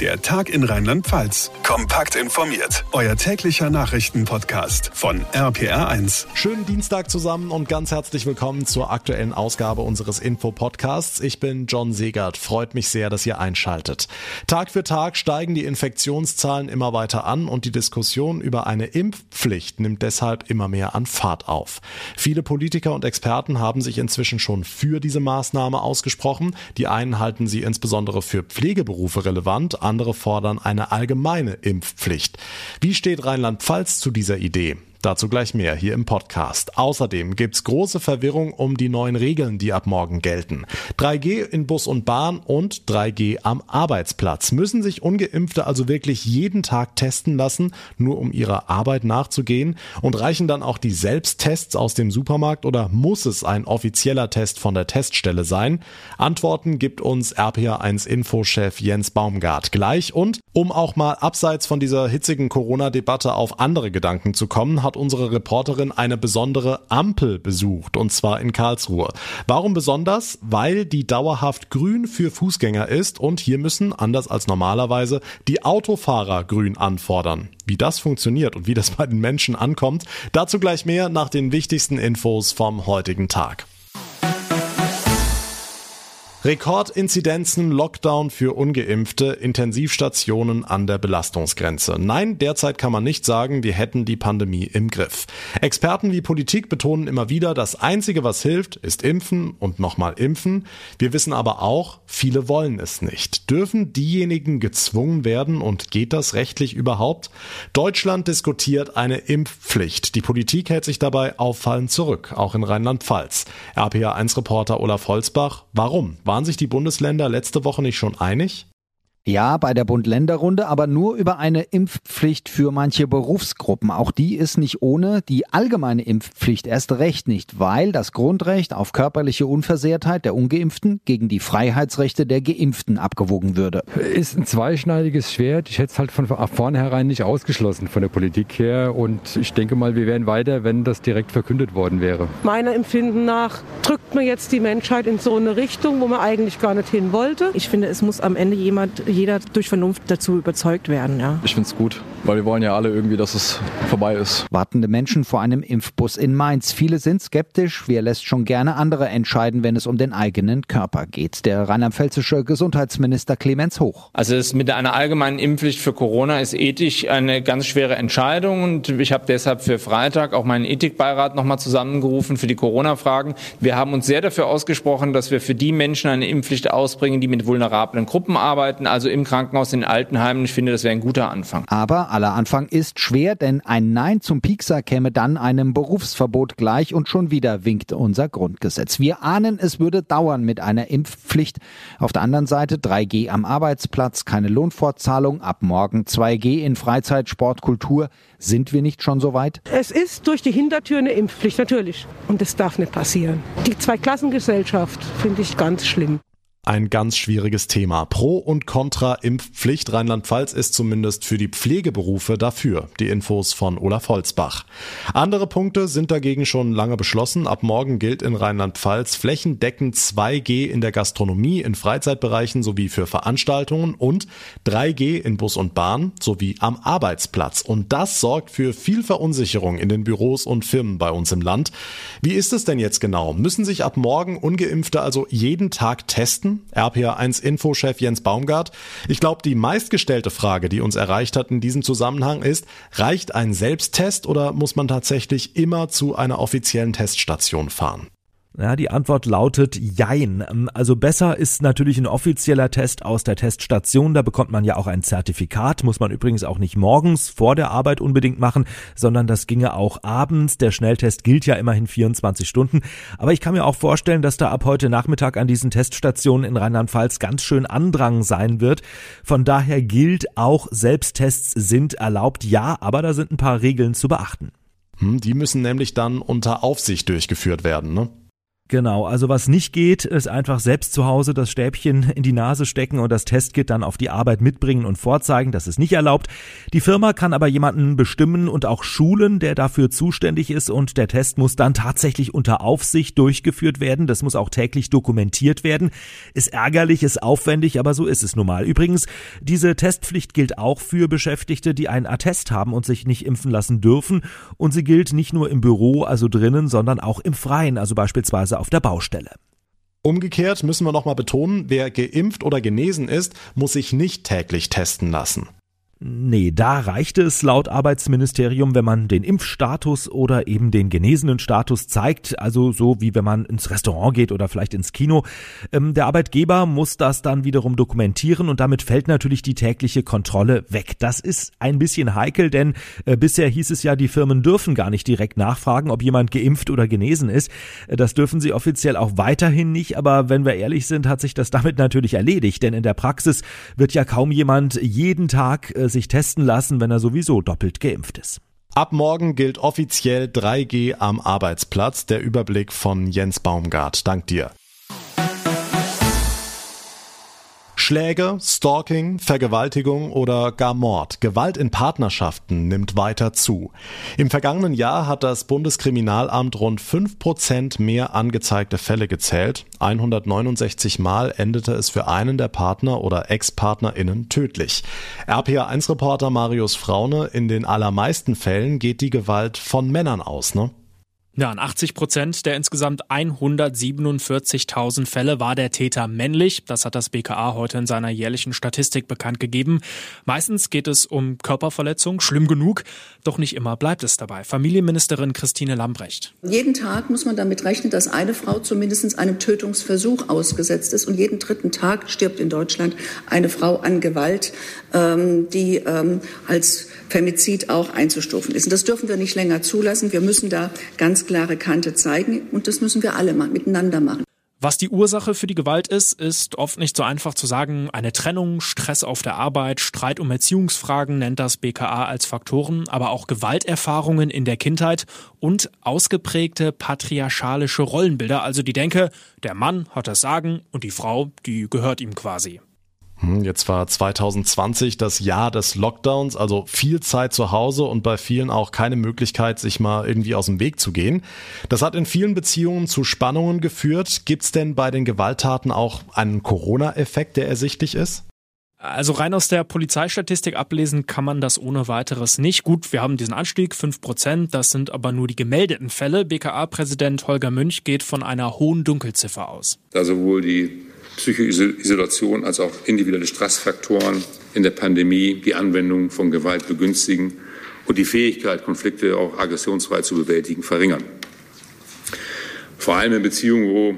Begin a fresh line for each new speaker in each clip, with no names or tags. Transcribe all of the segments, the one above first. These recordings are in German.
Der Tag in Rheinland-Pfalz. Kompakt informiert. Euer täglicher Nachrichtenpodcast von RPR1.
Schönen Dienstag zusammen und ganz herzlich willkommen zur aktuellen Ausgabe unseres Info-Podcasts. Ich bin John Segert. Freut mich sehr, dass ihr einschaltet. Tag für Tag steigen die Infektionszahlen immer weiter an und die Diskussion über eine Impfpflicht nimmt deshalb immer mehr an Fahrt auf. Viele Politiker und Experten haben sich inzwischen schon für diese Maßnahme ausgesprochen. Die einen halten sie insbesondere für Pflegeberufe relevant, andere fordern eine allgemeine Impfpflicht. Wie steht Rheinland-Pfalz zu dieser Idee? Dazu gleich mehr hier im Podcast. Außerdem gibt's große Verwirrung um die neuen Regeln, die ab morgen gelten. 3G in Bus und Bahn und 3G am Arbeitsplatz. Müssen sich ungeimpfte also wirklich jeden Tag testen lassen, nur um ihrer Arbeit nachzugehen? Und reichen dann auch die Selbsttests aus dem Supermarkt oder muss es ein offizieller Test von der Teststelle sein? Antworten gibt uns RPA1 Infochef Jens Baumgart gleich und um auch mal abseits von dieser hitzigen Corona-Debatte auf andere Gedanken zu kommen, hat hat unsere Reporterin eine besondere Ampel besucht, und zwar in Karlsruhe. Warum besonders? Weil die dauerhaft grün für Fußgänger ist und hier müssen, anders als normalerweise, die Autofahrer grün anfordern. Wie das funktioniert und wie das bei den Menschen ankommt, dazu gleich mehr nach den wichtigsten Infos vom heutigen Tag. Rekordinzidenzen, Lockdown für ungeimpfte, Intensivstationen an der Belastungsgrenze. Nein, derzeit kann man nicht sagen, wir hätten die Pandemie im Griff. Experten wie Politik betonen immer wieder, das Einzige, was hilft, ist impfen und nochmal impfen. Wir wissen aber auch, viele wollen es nicht. Dürfen diejenigen gezwungen werden und geht das rechtlich überhaupt? Deutschland diskutiert eine Impfpflicht. Die Politik hält sich dabei auffallend zurück, auch in Rheinland-Pfalz. RPA1-Reporter Olaf Holzbach, warum? Waren sich die Bundesländer letzte Woche nicht schon einig?
Ja, bei der Bund-Länder-Runde, aber nur über eine Impfpflicht für manche Berufsgruppen. Auch die ist nicht ohne, die allgemeine Impfpflicht erst recht nicht, weil das Grundrecht auf körperliche Unversehrtheit der Ungeimpften gegen die Freiheitsrechte der Geimpften abgewogen würde.
Ist ein zweischneidiges Schwert. Ich hätte es halt von vornherein nicht ausgeschlossen von der Politik her. Und ich denke mal, wir wären weiter, wenn das direkt verkündet worden wäre.
Meiner Empfinden nach drückt man jetzt die Menschheit in so eine Richtung, wo man eigentlich gar nicht hin wollte.
Ich finde, es muss am Ende jemand jeder durch Vernunft dazu überzeugt werden. Ja.
Ich finde es gut, weil wir wollen ja alle irgendwie, dass es vorbei ist.
Wartende Menschen vor einem Impfbus in Mainz. Viele sind skeptisch. Wer lässt schon gerne andere entscheiden, wenn es um den eigenen Körper geht? Der rheinland-pfälzische Gesundheitsminister Clemens Hoch.
Also es mit einer allgemeinen Impfpflicht für Corona ist ethisch eine ganz schwere Entscheidung und ich habe deshalb für Freitag auch meinen Ethikbeirat nochmal zusammengerufen für die Corona-Fragen. Wir haben uns sehr dafür ausgesprochen, dass wir für die Menschen eine Impfpflicht ausbringen, die mit vulnerablen Gruppen arbeiten, also im Krankenhaus, in den Altenheimen. Ich finde, das wäre ein guter Anfang.
Aber aller Anfang ist schwer, denn ein Nein zum Piekser käme dann einem Berufsverbot gleich und schon wieder winkt unser Grundgesetz. Wir ahnen, es würde dauern mit einer Impfpflicht. Auf der anderen Seite 3G am Arbeitsplatz, keine Lohnfortzahlung, ab morgen 2G in Freizeit, Sport, Kultur. Sind wir nicht schon so weit?
Es ist durch die Hintertür eine Impfpflicht, natürlich. Und das darf nicht passieren. Die Zweiklassengesellschaft finde ich ganz schlimm
ein ganz schwieriges Thema. Pro und Contra Impfpflicht. Rheinland-Pfalz ist zumindest für die Pflegeberufe dafür. Die Infos von Olaf Holzbach. Andere Punkte sind dagegen schon lange beschlossen. Ab morgen gilt in Rheinland-Pfalz flächendeckend 2G in der Gastronomie, in Freizeitbereichen sowie für Veranstaltungen und 3G in Bus und Bahn sowie am Arbeitsplatz. Und das sorgt für viel Verunsicherung in den Büros und Firmen bei uns im Land. Wie ist es denn jetzt genau? Müssen sich ab morgen ungeimpfte also jeden Tag testen? RPA1 Infochef Jens Baumgart. Ich glaube, die meistgestellte Frage, die uns erreicht hat in diesem Zusammenhang ist, reicht ein Selbsttest oder muss man tatsächlich immer zu einer offiziellen Teststation fahren?
Ja, die Antwort lautet Jein. Also besser ist natürlich ein offizieller Test aus der Teststation. Da bekommt man ja auch ein Zertifikat. Muss man übrigens auch nicht morgens vor der Arbeit unbedingt machen, sondern das ginge auch abends. Der Schnelltest gilt ja immerhin 24 Stunden. Aber ich kann mir auch vorstellen, dass da ab heute Nachmittag an diesen Teststationen in Rheinland-Pfalz ganz schön Andrang sein wird. Von daher gilt auch Selbsttests sind erlaubt. Ja, aber da sind ein paar Regeln zu beachten.
Hm, die müssen nämlich dann unter Aufsicht durchgeführt werden, ne?
Genau, also was nicht geht, ist einfach selbst zu Hause das Stäbchen in die Nase stecken und das Testkit dann auf die Arbeit mitbringen und vorzeigen. Das ist nicht erlaubt. Die Firma kann aber jemanden bestimmen und auch schulen, der dafür zuständig ist und der Test muss dann tatsächlich unter Aufsicht durchgeführt werden. Das muss auch täglich dokumentiert werden. Ist ärgerlich, ist aufwendig, aber so ist es nun mal. Übrigens, diese Testpflicht gilt auch für Beschäftigte, die einen Attest haben und sich nicht impfen lassen dürfen. Und sie gilt nicht nur im Büro, also drinnen, sondern auch im Freien, also beispielsweise auf der Baustelle.
Umgekehrt müssen wir nochmal betonen, wer geimpft oder genesen ist, muss sich nicht täglich testen lassen.
Nee, da reichte es laut Arbeitsministerium, wenn man den Impfstatus oder eben den genesenen Status zeigt, also so wie wenn man ins Restaurant geht oder vielleicht ins Kino. Ähm, der Arbeitgeber muss das dann wiederum dokumentieren und damit fällt natürlich die tägliche Kontrolle weg. Das ist ein bisschen heikel, denn äh, bisher hieß es ja, die Firmen dürfen gar nicht direkt nachfragen, ob jemand geimpft oder genesen ist. Äh, das dürfen sie offiziell auch weiterhin nicht, aber wenn wir ehrlich sind, hat sich das damit natürlich erledigt, denn in der Praxis wird ja kaum jemand jeden Tag äh, sich testen lassen, wenn er sowieso doppelt geimpft ist.
Ab morgen gilt offiziell 3G am Arbeitsplatz. Der Überblick von Jens Baumgart. Dank dir. Schläge, Stalking, Vergewaltigung oder gar Mord. Gewalt in Partnerschaften nimmt weiter zu. Im vergangenen Jahr hat das Bundeskriminalamt rund 5% mehr angezeigte Fälle gezählt. 169 Mal endete es für einen der Partner oder Ex-PartnerInnen tödlich. RPA1-Reporter Marius Fraune, in den allermeisten Fällen geht die Gewalt von Männern aus, ne?
Ja, in 80 Prozent der insgesamt 147.000 Fälle war der Täter männlich. Das hat das BKA heute in seiner jährlichen Statistik bekannt gegeben. Meistens geht es um Körperverletzung, schlimm genug, doch nicht immer bleibt es dabei. Familienministerin Christine Lambrecht.
Jeden Tag muss man damit rechnen, dass eine Frau zumindest einem Tötungsversuch ausgesetzt ist und jeden dritten Tag stirbt in Deutschland eine Frau an Gewalt, ähm, die ähm, als Femizid auch einzustufen ist. Und das dürfen wir nicht länger zulassen. Wir müssen da ganz klare Kante zeigen und das müssen wir alle mal miteinander machen.
Was die Ursache für die Gewalt ist, ist oft nicht so einfach zu sagen. Eine Trennung, Stress auf der Arbeit, Streit um Erziehungsfragen nennt das BKA als Faktoren, aber auch Gewalterfahrungen in der Kindheit und ausgeprägte patriarchalische Rollenbilder, also die Denke, der Mann hat das Sagen und die Frau, die gehört ihm quasi.
Hm, jetzt war 2020 das Jahr des Lockdowns, also viel Zeit zu Hause und bei vielen auch keine Möglichkeit, sich mal irgendwie aus dem Weg zu gehen. Das hat in vielen Beziehungen zu Spannungen geführt. Gibt's denn bei den Gewalttaten auch einen Corona-Effekt, der ersichtlich ist?
Also rein aus der Polizeistatistik ablesen kann man das ohne weiteres nicht. Gut, wir haben diesen Anstieg, 5 Prozent, das sind aber nur die gemeldeten Fälle. BKA-Präsident Holger Münch geht von einer hohen Dunkelziffer aus.
Da sowohl die Psychoisolation als auch individuelle Stressfaktoren in der Pandemie die Anwendung von Gewalt begünstigen und die Fähigkeit, Konflikte auch aggressionsfrei zu bewältigen, verringern. Vor allem in Beziehungen, wo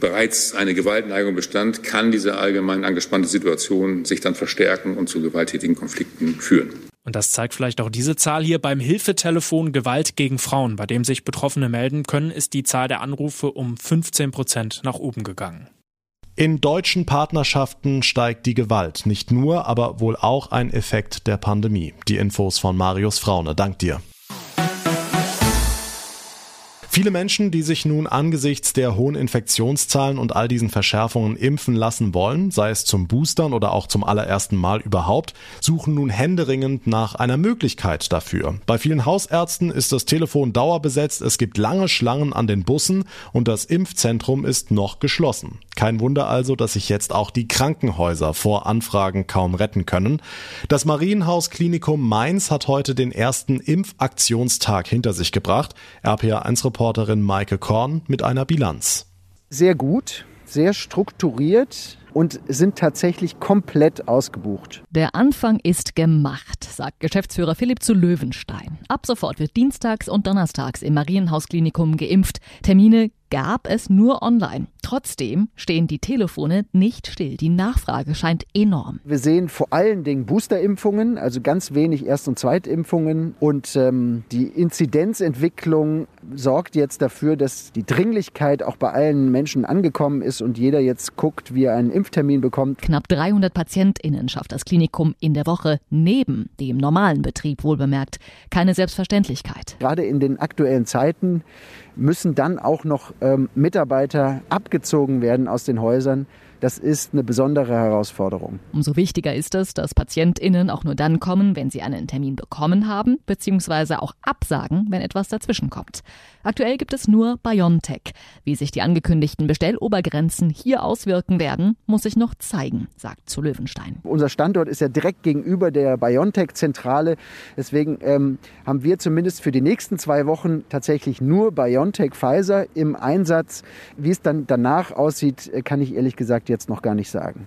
bereits eine Gewaltneigung bestand, kann diese allgemein angespannte Situation sich dann verstärken und zu gewalttätigen Konflikten führen.
Und das zeigt vielleicht auch diese Zahl hier beim Hilfetelefon Gewalt gegen Frauen, bei dem sich Betroffene melden können, ist die Zahl der Anrufe um 15 Prozent nach oben gegangen.
In deutschen Partnerschaften steigt die Gewalt. Nicht nur, aber wohl auch ein Effekt der Pandemie. Die Infos von Marius Fraune. Dank dir. Viele Menschen, die sich nun angesichts der hohen Infektionszahlen und all diesen Verschärfungen impfen lassen wollen, sei es zum Boostern oder auch zum allerersten Mal überhaupt, suchen nun händeringend nach einer Möglichkeit dafür. Bei vielen Hausärzten ist das Telefon dauerbesetzt, es gibt lange Schlangen an den Bussen und das Impfzentrum ist noch geschlossen. Kein Wunder also, dass sich jetzt auch die Krankenhäuser vor Anfragen kaum retten können. Das Marienhaus Klinikum Mainz hat heute den ersten Impfaktionstag hinter sich gebracht. RPA 1 Reporterin Maike Korn mit einer Bilanz.
Sehr gut, sehr strukturiert und sind tatsächlich komplett ausgebucht.
Der Anfang ist gemacht, sagt Geschäftsführer Philipp zu Löwenstein. Ab sofort wird dienstags und donnerstags im Marienhausklinikum geimpft. Termine gab es nur online. Trotzdem stehen die Telefone nicht still. Die Nachfrage scheint enorm.
Wir sehen vor allen Dingen Boosterimpfungen, also ganz wenig Erst- und Zweitimpfungen. Und ähm, die Inzidenzentwicklung sorgt jetzt dafür, dass die Dringlichkeit auch bei allen Menschen angekommen ist und jeder jetzt guckt, wie er einen Impftermin bekommt.
Knapp 300 PatientInnen schafft das Klinikum in der Woche neben dem normalen Betrieb wohlbemerkt. Keine Selbstverständlichkeit.
Gerade in den aktuellen Zeiten müssen dann auch noch ähm, Mitarbeiter abgezogen werden aus den Häusern, das ist eine besondere Herausforderung.
Umso wichtiger ist es, dass PatientInnen auch nur dann kommen, wenn sie einen Termin bekommen haben, beziehungsweise auch absagen, wenn etwas dazwischen kommt. Aktuell gibt es nur BioNTech. Wie sich die angekündigten Bestellobergrenzen hier auswirken werden, muss sich noch zeigen, sagt zu Löwenstein.
Unser Standort ist ja direkt gegenüber der BioNTech-Zentrale. Deswegen ähm, haben wir zumindest für die nächsten zwei Wochen tatsächlich nur BioNTech Pfizer im Einsatz. Wie es dann danach aussieht, kann ich ehrlich gesagt jetzt noch gar nicht sagen.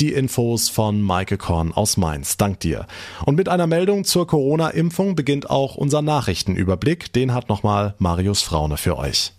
Die Infos von Maike Korn aus Mainz. Dank dir. Und mit einer Meldung zur Corona-Impfung beginnt auch unser Nachrichtenüberblick. Den hat nochmal Marius Fraune für euch.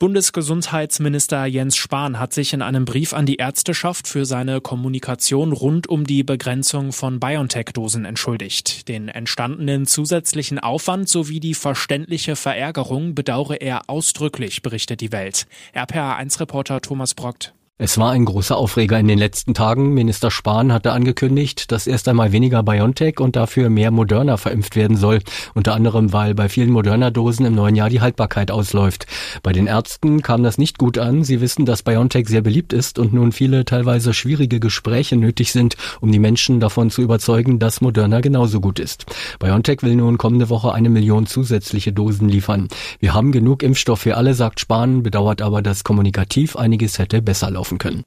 Bundesgesundheitsminister Jens Spahn hat sich in einem Brief an die Ärzteschaft für seine Kommunikation rund um die Begrenzung von BioNTech-Dosen entschuldigt. Den entstandenen zusätzlichen Aufwand sowie die verständliche Verärgerung bedauere er ausdrücklich, berichtet die Welt. RPA1-Reporter Thomas Brockt.
Es war ein großer Aufreger in den letzten Tagen. Minister Spahn hatte angekündigt, dass erst einmal weniger BioNTech und dafür mehr Moderna verimpft werden soll. Unter anderem, weil bei vielen Moderna-Dosen im neuen Jahr die Haltbarkeit ausläuft. Bei den Ärzten kam das nicht gut an. Sie wissen, dass BioNTech sehr beliebt ist und nun viele teilweise schwierige Gespräche nötig sind, um die Menschen davon zu überzeugen, dass Moderna genauso gut ist. BioNTech will nun kommende Woche eine Million zusätzliche Dosen liefern. Wir haben genug Impfstoff für alle, sagt Spahn, bedauert aber, dass kommunikativ einiges hätte besser laufen können.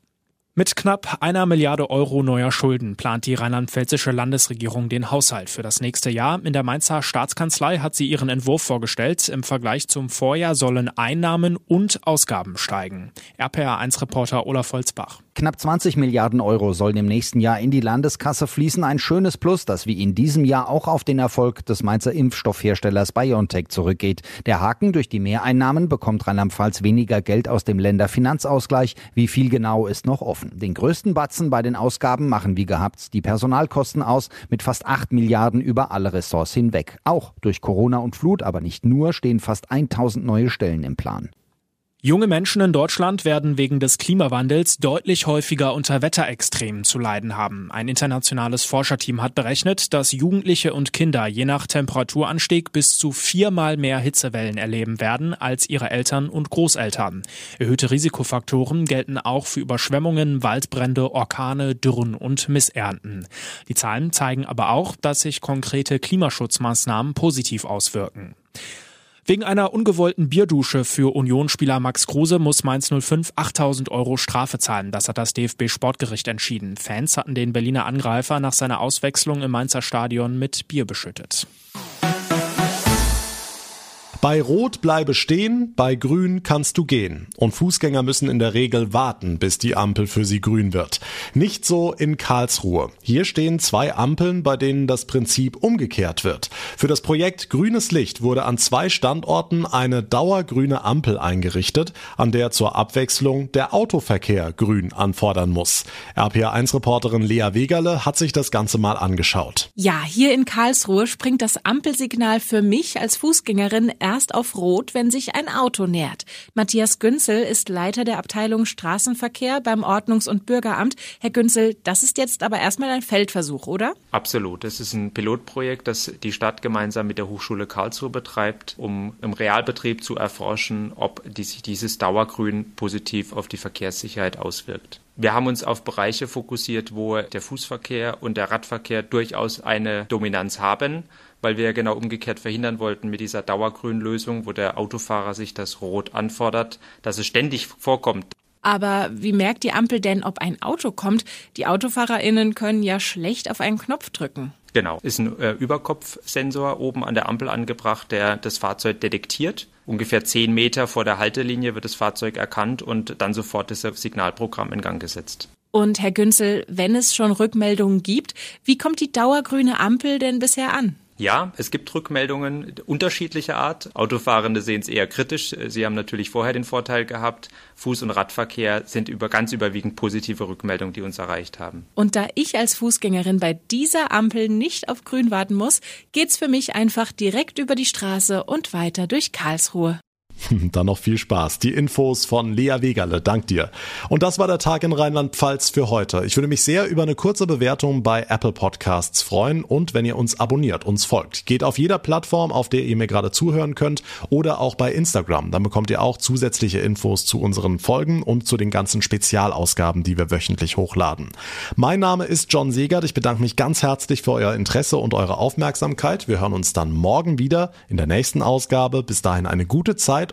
Mit knapp einer Milliarde Euro neuer Schulden plant die rheinland-pfälzische Landesregierung den Haushalt für das nächste Jahr. In der Mainzer Staatskanzlei hat sie ihren Entwurf vorgestellt. Im Vergleich zum Vorjahr sollen Einnahmen und Ausgaben steigen. RPA1-Reporter Olaf Holzbach.
Knapp 20 Milliarden Euro sollen im nächsten Jahr in die Landeskasse fließen. Ein schönes Plus, das wie in diesem Jahr auch auf den Erfolg des Mainzer Impfstoffherstellers BioNTech zurückgeht. Der Haken durch die Mehreinnahmen bekommt Rheinland-Pfalz weniger Geld aus dem Länderfinanzausgleich. Wie viel genau ist noch offen. Den größten Batzen bei den Ausgaben machen wie gehabt die Personalkosten aus mit fast 8 Milliarden über alle Ressorts hinweg. Auch durch Corona und Flut, aber nicht nur, stehen fast 1000 neue Stellen im Plan.
Junge Menschen in Deutschland werden wegen des Klimawandels deutlich häufiger unter Wetterextremen zu leiden haben. Ein internationales Forscherteam hat berechnet, dass Jugendliche und Kinder je nach Temperaturanstieg bis zu viermal mehr Hitzewellen erleben werden als ihre Eltern und Großeltern. Erhöhte Risikofaktoren gelten auch für Überschwemmungen, Waldbrände, Orkane, Dürren und Missernten. Die Zahlen zeigen aber auch, dass sich konkrete Klimaschutzmaßnahmen positiv auswirken. Wegen einer ungewollten Bierdusche für Unionsspieler Max Kruse muss Mainz 05 8000 Euro Strafe zahlen. Das hat das DFB Sportgericht entschieden. Fans hatten den Berliner Angreifer nach seiner Auswechslung im Mainzer Stadion mit Bier beschüttet.
Bei Rot bleibe stehen, bei Grün kannst du gehen. Und Fußgänger müssen in der Regel warten, bis die Ampel für sie grün wird. Nicht so in Karlsruhe. Hier stehen zwei Ampeln, bei denen das Prinzip umgekehrt wird. Für das Projekt Grünes Licht wurde an zwei Standorten eine dauergrüne Ampel eingerichtet, an der zur Abwechslung der Autoverkehr grün anfordern muss. RPA1-Reporterin Lea Wegerle hat sich das Ganze mal angeschaut.
Ja, hier in Karlsruhe springt das Ampelsignal für mich als Fußgängerin erst auf Rot, wenn sich ein Auto nähert. Matthias Günzel ist Leiter der Abteilung Straßenverkehr beim Ordnungs- und Bürgeramt. Herr Günzel, das ist jetzt aber erstmal ein Feldversuch, oder?
Absolut. Das ist ein Pilotprojekt, das die Stadt gemeinsam mit der Hochschule Karlsruhe betreibt, um im Realbetrieb zu erforschen, ob sich dieses Dauergrün positiv auf die Verkehrssicherheit auswirkt. Wir haben uns auf Bereiche fokussiert, wo der Fußverkehr und der Radverkehr durchaus eine Dominanz haben weil wir genau umgekehrt verhindern wollten mit dieser Dauergrünlösung, wo der Autofahrer sich das Rot anfordert, dass es ständig vorkommt.
Aber wie merkt die Ampel denn, ob ein Auto kommt? Die AutofahrerInnen können ja schlecht auf einen Knopf drücken.
Genau, ist ein äh, Überkopfsensor oben an der Ampel angebracht, der das Fahrzeug detektiert. Ungefähr zehn Meter vor der Haltelinie wird das Fahrzeug erkannt und dann sofort das Signalprogramm in Gang gesetzt.
Und Herr Günzel, wenn es schon Rückmeldungen gibt, wie kommt die dauergrüne Ampel denn bisher an?
Ja, es gibt Rückmeldungen unterschiedlicher Art. Autofahrende sehen es eher kritisch. Sie haben natürlich vorher den Vorteil gehabt. Fuß- und Radverkehr sind über ganz überwiegend positive Rückmeldungen, die uns erreicht haben.
Und da ich als Fußgängerin bei dieser Ampel nicht auf Grün warten muss, geht's für mich einfach direkt über die Straße und weiter durch Karlsruhe.
Dann noch viel Spaß. Die Infos von Lea Wegerle. Dank dir. Und das war der Tag in Rheinland-Pfalz für heute. Ich würde mich sehr über eine kurze Bewertung bei Apple Podcasts freuen und wenn ihr uns abonniert, uns folgt. Geht auf jeder Plattform, auf der ihr mir gerade zuhören könnt oder auch bei Instagram. Dann bekommt ihr auch zusätzliche Infos zu unseren Folgen und zu den ganzen Spezialausgaben, die wir wöchentlich hochladen. Mein Name ist John Segert. Ich bedanke mich ganz herzlich für euer Interesse und eure Aufmerksamkeit. Wir hören uns dann morgen wieder in der nächsten Ausgabe. Bis dahin eine gute Zeit